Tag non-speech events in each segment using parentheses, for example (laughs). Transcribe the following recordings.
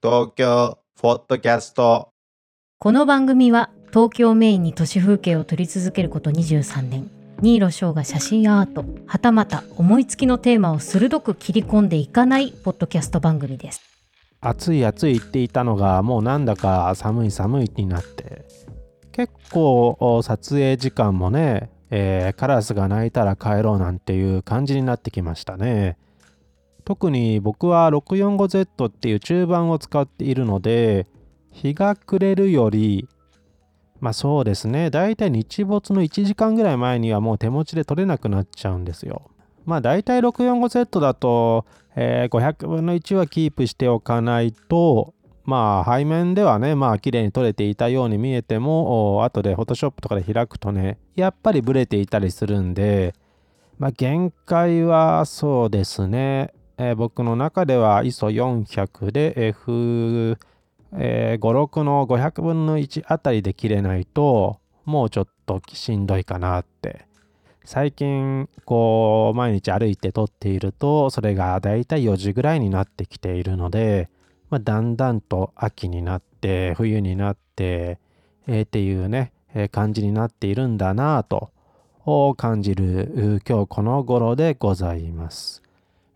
東京フォットキャスト。この番組は東京メインに都市風景を撮り続けること23年。新納翔が写真アートはたまた思いつきのテーマを鋭く切り込んでいかないポッドキャスト番組です。暑い暑いって言ったのがもうなんだか寒い寒いになって。結構撮影時間もね、えー、カラスが鳴いたら帰ろうなんていう感じになってきましたね特に僕は 645Z っていう中盤を使っているので日が暮れるよりまあそうですね。だいたい日没の1時間ぐらい前にはもう手持ちで取れなくなっちゃうんですよ。まあ大体 645Z だと、えー、500分の1はキープしておかないとまあ背面ではねまあ綺麗に撮れていたように見えても後で Photoshop とかで開くとねやっぱりブレていたりするんでまあ限界はそうですね。えー、僕の中では ISO400 で F56、の500分の1あたりで切れないともうちょっとしんどいかなって最近こう毎日歩いて撮っているとそれがだいたい4時ぐらいになってきているので、まあ、だんだんと秋になって冬になって、えー、っていうね、えー、感じになっているんだなぁと感じる今日この頃でございます。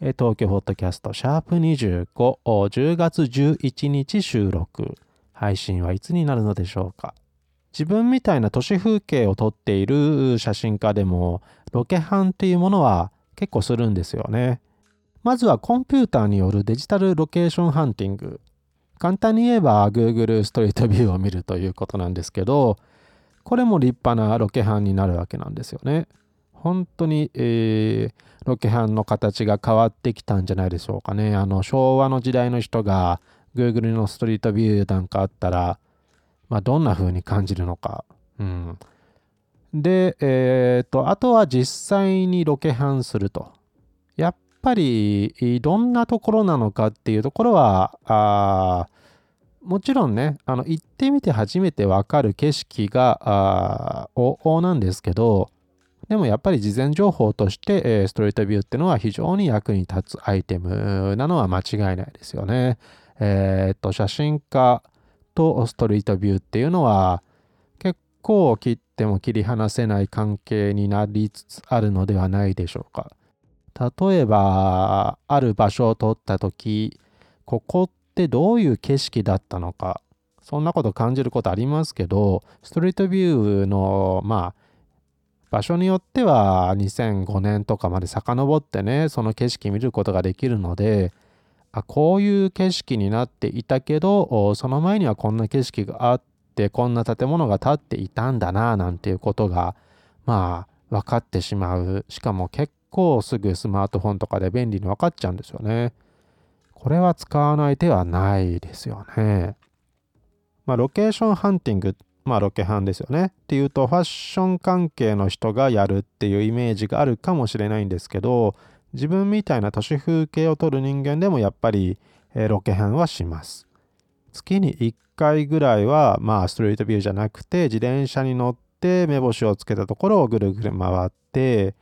東京ホットキャストシャープ25、10月11日収録。配信はいつになるのでしょうか？自分みたいな都市風景を撮っている写真家でも、ロケハンっていうものは結構するんですよね。まずはコンピューターによるデジタルロケーションハンティング。簡単に言えば Google ストリートビューを見るということなんですけど、これも立派なロケハンになるわけなんですよね。本当に、えー、ロケハンの形が変わってきたんじゃないでしょうかね。あの昭和の時代の人が Google のストリートビューなんかあったら、まあ、どんな風に感じるのか。うん、で、えー、と、あとは実際にロケハンすると。やっぱり、どんなところなのかっていうところは、あもちろんね、あの行ってみて初めてわかる景色があ往々なんですけど、でもやっぱり事前情報として、えー、ストリートビューっていうのは非常に役に立つアイテムなのは間違いないですよね。えー、っと、写真家とストリートビューっていうのは結構切っても切り離せない関係になりつつあるのではないでしょうか。例えば、ある場所を撮った時、ここってどういう景色だったのか、そんなこと感じることありますけど、ストリートビューの、まあ、場所によっては2005年とかまで遡ってねその景色見ることができるのであこういう景色になっていたけどその前にはこんな景色があってこんな建物が建っていたんだななんていうことがまあ分かってしまうしかも結構すぐスマートフォンとかで便利に分かっちゃうんですよね。これは使わない手はないですよね。まあ、ロケーションハンティングまあロケハンですよね。っていうとファッション関係の人がやるっていうイメージがあるかもしれないんですけど自分みたいな都市風景を撮る人間でもやっぱり、えー、ロケハンはします。月に1回ぐらいはまあストリートビューじゃなくて自転車に乗って目星をつけたところをぐるぐる回って、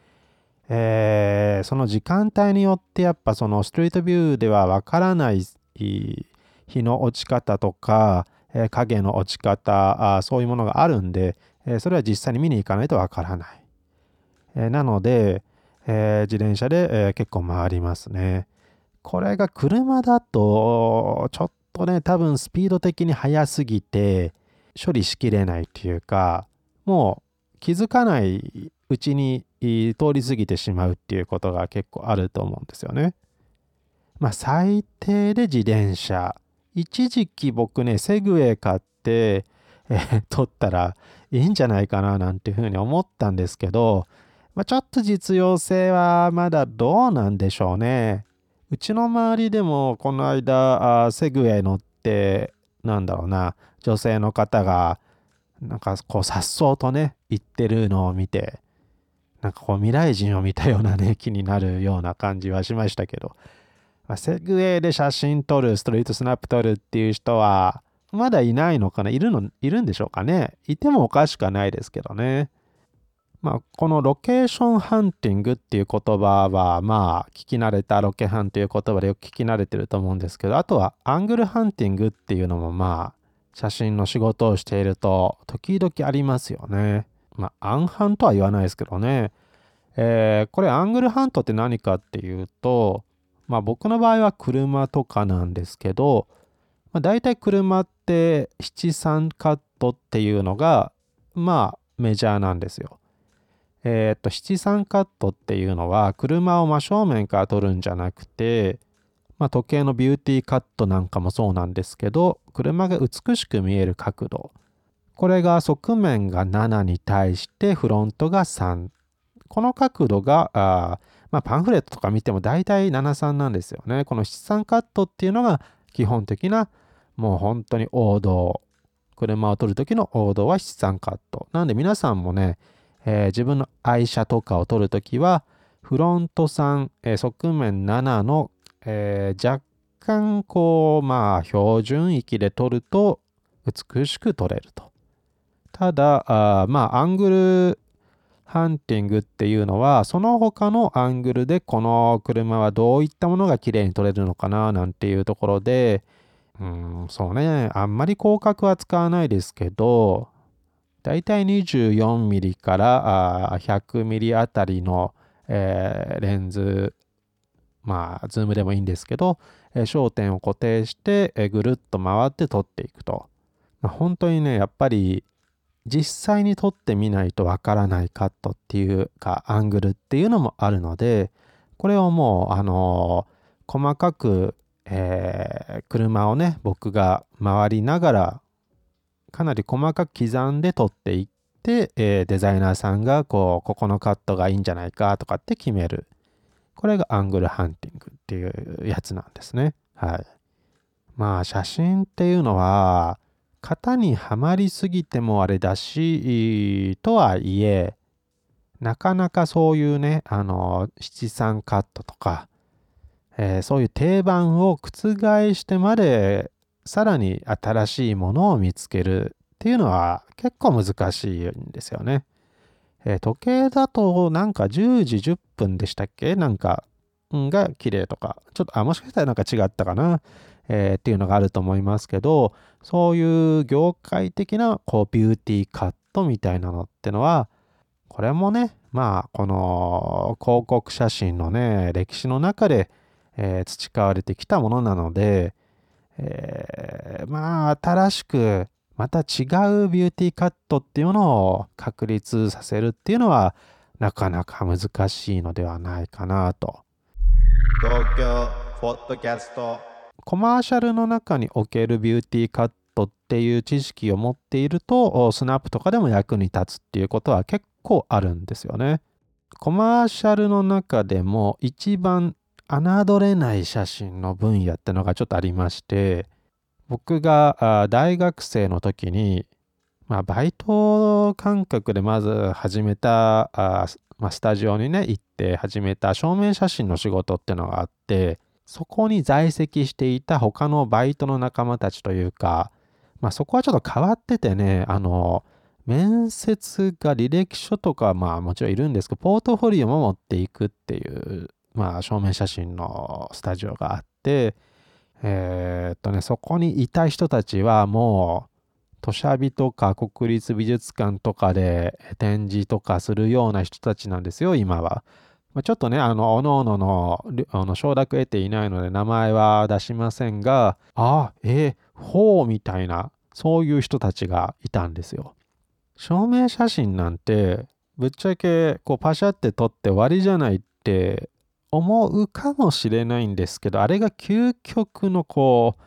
えー、その時間帯によってやっぱそのストリートビューではわからない日の落ち方とかえ影の落ち方あそういうものがあるんで、えそれは実際に見に行かないとわからない、えなので、え自転車で、え結構回りますね。これが車だとちょっとね多分スピード的に速すぎて処理しきれないっていうかもう気づかないうちに通り過ぎてしまうっていうことが結構あると思うんですよね。まあ最低で自転車。一時期僕ね、セグウェイ買って、えー、(laughs) 撮ったらいいんじゃないかななんていうふうに思ったんですけど、まあ、ちょっと実用性はまだどうなんでしょうね。うちの周りでもこの間、セグウェイ乗って、なんだろうな、女性の方が、なんかこう、さっそうとね、行ってるのを見て、なんかこう、未来人を見たようなね、気になるような感じはしましたけど、セグウェイで写真撮る、ストリートスナップ撮るっていう人は、まだいないのかな？いるの、いるんでしょうかね？いてもおかしくはないですけどね。まあ、このロケーションハンティングっていう言葉は、まあ、聞き慣れたロケハンという言葉でよく聞き慣れてると思うんですけど、あとはアングルハンティングっていうのも、まあ、写真の仕事をしていると、時々ありますよね。まあ、アンハンとは言わないですけどね。えー、これアングルハントって何かっていうと、まあ僕の場合は車とかなんですけど、まあ、大体車って七三カットっていうのがまあメジャーなんですよ。えっ、と七三カットっていうのは車を真正面から撮るんじゃなくて、まあ、時計のビューティーカットなんかもそうなんですけど車が美しく見える角度これが側面が7に対してフロントが3この角度が、まあ、パンフレットとか見ても大体73なんですよね。この七三カットっていうのが基本的なもう本当に王道。車を撮る時の王道は七三カット。なんで皆さんもね、えー、自分の愛車とかを撮るときはフロント3、えー、側面7のえー、若干こうまあ標準域で撮ると美しく撮れると。ただあまあアングルハンティングっていうのはその他のアングルでこの車はどういったものが綺麗に撮れるのかななんていうところでうんそうねあんまり広角は使わないですけどだいたい 24mm から 100mm あたりの、えー、レンズまあ、ズームでもいいんですけど、えー、焦点を固定して、えー、ぐるっと回って撮っていくと。まあ、本当にね、やっぱり実際に撮ってみないとわからないカットっていうか、アングルっていうのもあるので、これをもう、あの、細かく、え、車をね、僕が回りながら、かなり細かく刻んで撮っていって、え、デザイナーさんが、こう、ここのカットがいいんじゃないかとかって決める。これがアングルハンティングっていうやつなんですね。はい。まあ写真っていうのは型にはまりすぎてもあれだしとはいえなかなかそういうねあの七三カットとか、えー、そういう定番を覆してまでさらに新しいものを見つけるっていうのは結構難しいんですよね。えー、時計だとなんか10時10分でしたっけ？なんか、ん、が綺麗とか、ちょっと、あ、もしかしたらなんか違ったかな、えー、っていうのがあると思いますけど、そういう業界的なこうビューティーカットみたいなのってのは、これもね、まあ、この広告写真のね、歴史の中で、えー、培われてきたものなので、えー、まあ、新しくまた違うビューティーカットっていうのを確立させるっていうのはなかなか難しいのではないかなと。東京ポッドキャストコマーシャルの中におけるビューティーカットっていう知識を持っているとスナップとかでも役に立つっていうことは結構あるんですよね。コマーシャルの中でも一番侮れない写真の分野ってのがちょっとありまして僕が大学生の時に、まあ、バイト感覚でまず始めたあ、まあ、スタジオにね行って始めた照明写真の仕事ってのがあってそこに在籍していた他のバイトの仲間たちというか、まあ、そこはちょっと変わっててねあの面接が履歴書とかまあもちろんいるんですけどポートフォリオも持っていくっていうまあ照明写真のスタジオがあってえー、っとね、そこにいた人たちはもう、土砂火とか国立美術館とかで展示とかするような人たちなんですよ、今は。まあ、ちょっとね、あの、おのおののあの承諾得ていないので名前は出しませんが、あ、えー、ほうみたいな、そういう人たちがいたんですよ。証明写真なんて、ぶっちゃけこうパシャって撮って終わりじゃないって思うかもしれないんですけど、あれが究極のこ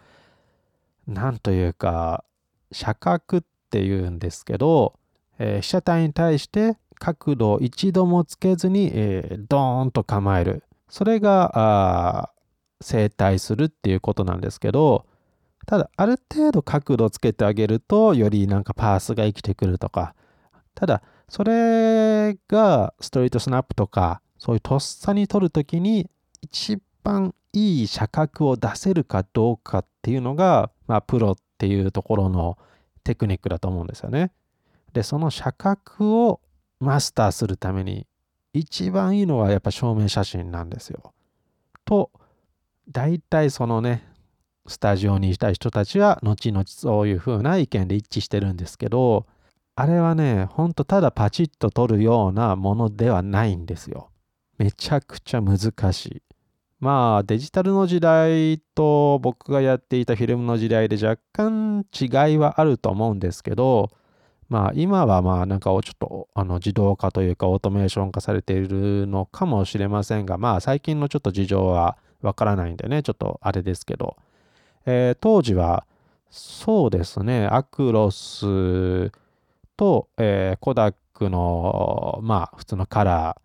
う、なんというか、写角っていうんですけど、えー、被写体に対して角度を一度もつけずに、えー、ドーンと構える。それが、正対するっていうことなんですけど、ただ、ある程度角度をつけてあげると、よりなんかパースが生きてくるとか、ただ、それがストリートスナップとか、そういうとっさに撮るときに一番いい写角を出せるかどうかっていうのが、まあ、プロっていうところのテクニックだと思うんですよね。で、その写角をマスターするために一番いいのはやっぱ証明写真なんですよ。と大体そのねスタジオにいた人たちは後々そういう風な意見で一致してるんですけどあれはねほんとただパチッと撮るようなものではないんですよ。めちゃくちゃ難しい。まあデジタルの時代と僕がやっていたフィルムの時代で若干違いはあると思うんですけどまあ今はまあなんかちょっとあの自動化というかオートメーション化されているのかもしれませんがまあ最近のちょっと事情はわからないんでねちょっとあれですけど、えー、当時はそうですねアクロスと、えー、コダックのまあ普通のカラ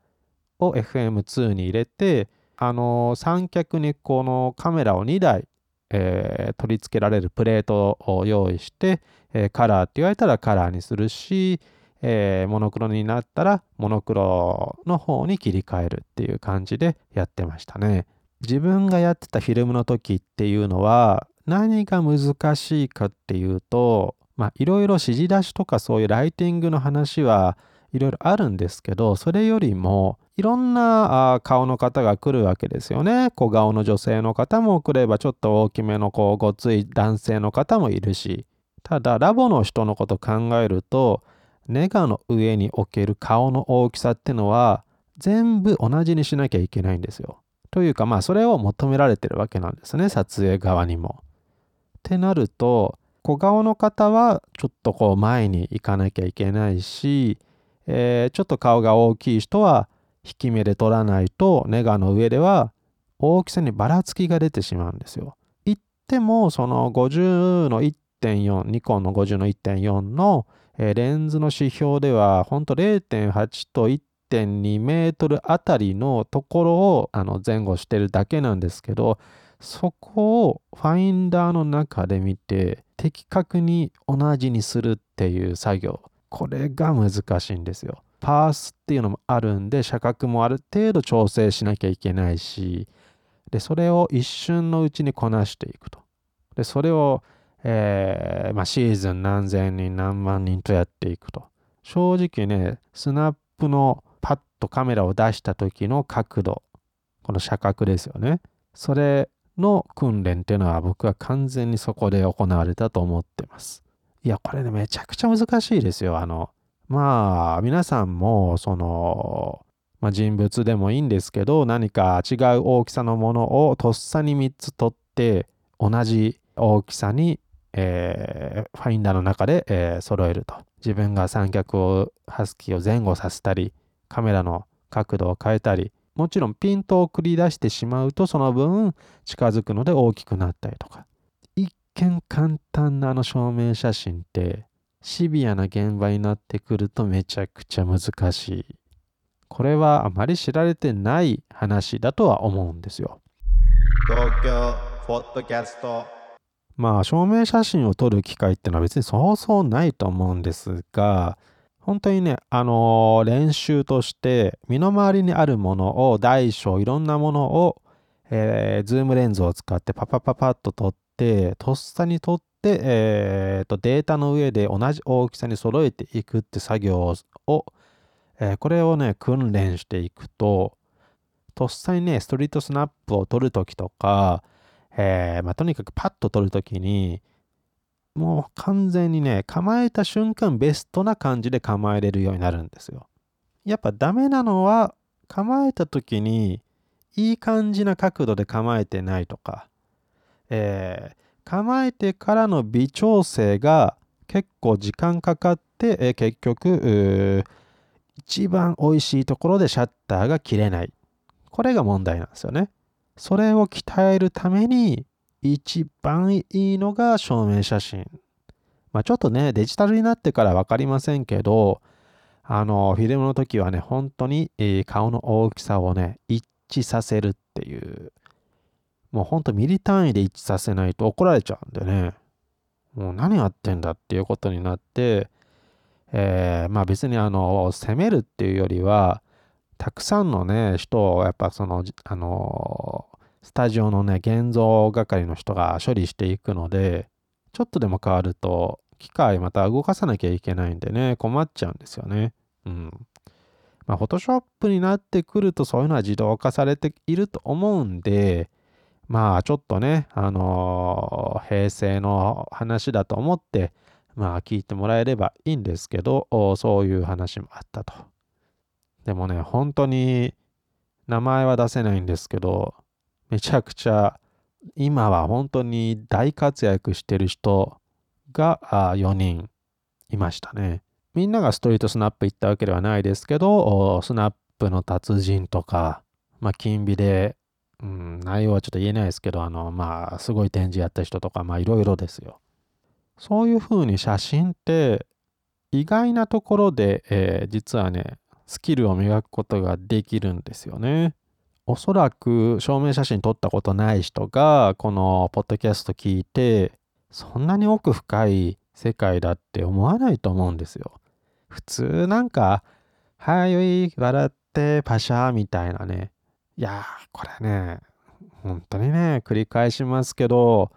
ーを FM2 に入れてあの三脚にこのカメラを2台、えー、取り付けられるプレートを用意して、えー、カラーって言われたらカラーにするし、えー、モノクロになったらモノクロの方に切り替えるっていう感じでやってましたね。自分がやってたフィルムの時っていうのは何が難しいかっていうとまあいろいろ指示出しとかそういうライティングの話はいろいろあるんですけどそれよりもいろんな顔の方が来るわけですよね。小顔の女性の方も来ればちょっと大きめのこうごつい男性の方もいるし。ただラボの人のこと考えるとネガの上に置ける顔の大きさってのは全部同じにしなきゃいけないんですよ。というかまあそれを求められてるわけなんですね撮影側にも。ってなると小顔の方はちょっとこう前に行かなきゃいけないし、えー、ちょっと顔が大きい人は引き目で取らないとネガの上では大きさにばらつきが出てしまうんですよ。言ってもその50の1.4ニコンの50の1.4の、えー、レンズの指標ではほんと0.8と1.2メートルあたりのところをあの前後してるだけなんですけどそこをファインダーの中で見て的確に同じにするっていう作業これが難しいんですよ。パースっていうのもあるんで車角もある程度調整しなきゃいけないしでそれを一瞬のうちにこなしていくとでそれを、えーまあ、シーズン何千人何万人とやっていくと。正直ねスナップのパッとカメラを出した時の角度この車角ですよね。それの訓練っていうのは僕は完全にそこで行われたと思ってます。いやこれねめちゃくちゃ難しいですよ。あのまあ皆さんもその、まあ、人物でもいいんですけど何か違う大きさのものをとっさに3つ取って同じ大きさに、えー、ファインダーの中で、えー、揃えると自分が三脚をハスキーを前後させたりカメラの角度を変えたりもちろんピントを繰り出してしまうとその分近づくので大きくなったりとか一見簡単なあの照明写真ってシビアな現場になってくるとめちゃくちゃ難しい。これはあまり知られてない話だとは思うんですよ。東京ポッドキャストまあ証明写真を撮る機会ってのは別にそうそうないと思うんですが本当にねあのー、練習として身の回りにあるものを大小いろんなものを、えー、ズームレンズを使ってパパパパッと撮ってとっさに撮って、えーと、データの上で同じ大きさに揃えていくって作業を、えー、これをね、訓練していくと、とっさにね、ストリートスナップを取るときとか、えー、まあ、とにかくパッと取るときに、もう完全にね、構えた瞬間ベストな感じで構えれるようになるんですよ。やっぱダメなのは、構えた時にいい感じな角度で構えてないとか、えー、構えてからの微調整が結構時間かかって、え結局一番美味しいところでシャッターが切れない。これが問題なんですよね。それを鍛えるために一番いいのが照明写真。まあちょっとねデジタルになってから分かりませんけどあのフィルムの時はね本当に、顔の大きさをね一致させるっていう。もうほんとミリ単位で一致させないと怒られちゃうんでね、もう何やってんだっていうことになって、えー、まあ別にあの、責めるっていうよりは、たくさんのね、人をやっぱその、あの、スタジオのね、現像係の人が処理していくので、ちょっとでも変わると、機械また動かさなきゃいけないんでね、困っちゃうんですよね。うん。まあ、フォトショップになってくるとそういうのは自動化されていると思うんで、まあちょっとね、あのー平成の話だと思って、まあ聞いてもらえればいいんですけど、そういう話もあったと。でもね、本当に名前は出せないんですけど、めちゃくちゃ今は本当に大活躍してる人が4人いましたね。みんながストリートスナップ行ったわけではないですけど、スナップの達人とか、まあ、金美で、うん、内容はちょっと言えないですけど、あの、まあ、すごい展示やった人とか、まあ、いろいろですよ。そういうふうに写真って、意外なところで、えー実はね、スキルを磨くことができるんですよね。おそらく証明写真撮ったことない人がこのポッドキャスト聞いてそんなに奥深い世界だって思わないと思うんですよ。普通なんか「はい笑ってパシャ」みたいなねいやーこれね本当にね繰り返しますけど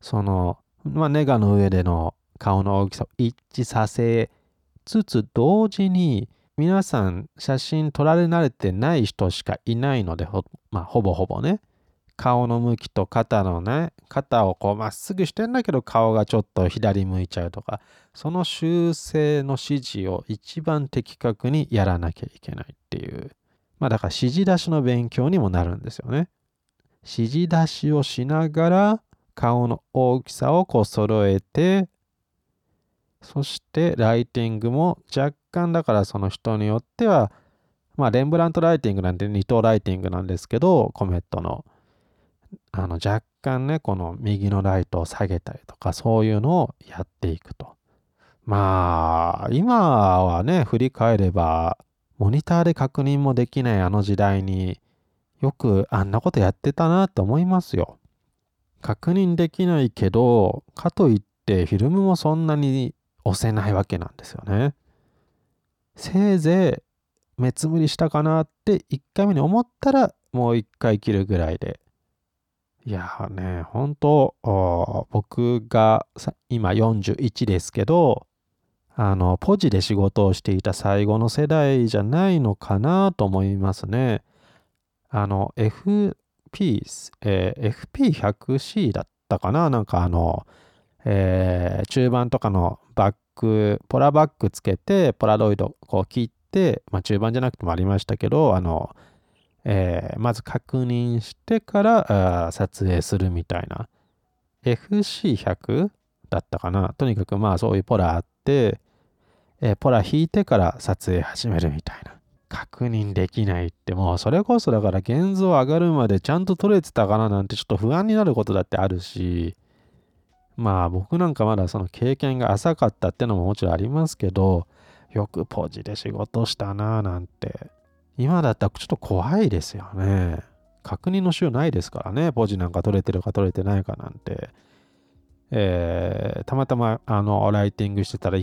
そのまあネガの上での顔の大きさを一致させつつ同時に皆さん写真撮られ慣れてない人しかいないのでほ,、まあ、ほぼほぼね。顔の向きと肩のね肩をこうまっすぐしてんだけど顔がちょっと左向いちゃうとかその修正の指示を一番的確にやらなきゃいけないっていう。まあだから指示出しの勉強にもなるんですよね。指示出しをしながら顔の大きさをこう揃えてそしてライティングも若干だからその人によってはまあレンブラントライティングなんて二等ライティングなんですけどコメットの。あの若干ねこの右のライトを下げたりとかそういうのをやっていくと。まあ今はね振り返ればモニターで確認もできないあの時代によくあんなことやってたなって思いますよ。確認できないけどかといってフィルムもそんなに押せないわけなんですよね。せいぜい目つむりしたかなって1回目に思ったらもう1回切るぐらいで。いやーね、本当僕が今41ですけど、あの、ポジで仕事をしていた最後の世代じゃないのかなと思いますね。あの、FP、えー FP100C だったかななんかあの、えー中盤とかのバック、ポラバックつけて、ポラロイドこう切って、まあ中盤じゃなくてもありましたけど、あの、えーまず確認してから撮影するみたいな。FC100 だったかな？とにかくまあそういうポラあって、えーポラ引いてから撮影始めるみたいな。確認できないってもうそれこそだから現像上がるまでちゃんと撮れてたかななんてちょっと不安になることだってあるし、まあ僕なんかまだその経験が浅かったってのももちろんありますけど、よくポジで仕事したなぁなんて。今だったらちょっと怖いですよね。確認のしようないですからね。ポジなんか取れてるか取れてないかなんて。えーたまたまあのライティングしてたら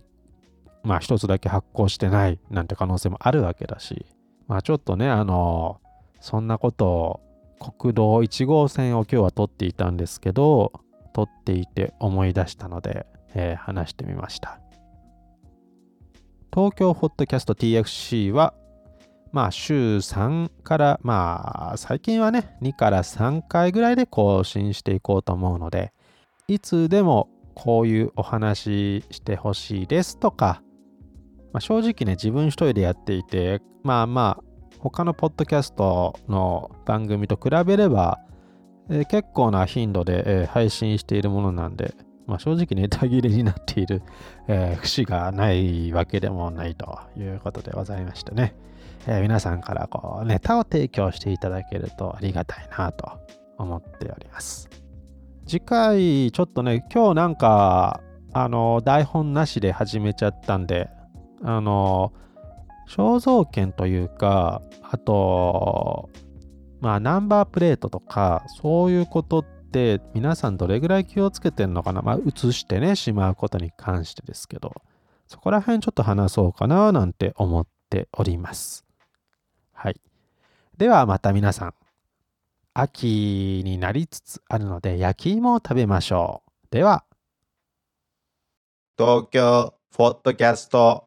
まあ一つだけ発行してないなんて可能性もあるわけだし。まあちょっとね、あの、そんなことを国道1号線を今日は撮っていたんですけど、撮っていて思い出したので、えー話してみました。東京ホットキャスト TFC は、まあ週3から、まあ最近はね、2から3回ぐらいで更新していこうと思うので、いつでもこういうお話してほしいですとか、まあ、正直ね、自分一人でやっていて、まあまあ、他のポッドキャストの番組と比べれば、えー結構な頻度で、えー配信しているものなんで、まあ、正直 (laughs) ネタ切れになっている、えー節がないわけでもないということでございましてね、え皆さんからこうネタを提供していただけるとありがたいなと思っております。次回、ちょっとね、今日なんか、あの、台本なしで始めちゃったんで、あの、肖像権というか、あと、まあ、ナンバープレートとか、そういうことって、皆さんどれぐらい気をつけてんのかな？まあ、映してね、しまうことに関してですけど、そこら辺ちょっと話そうかな、なんて思っております。はい。では、また皆さん、秋になりつつあるので、焼き芋を食べましょう。では。東京ポッドキャスト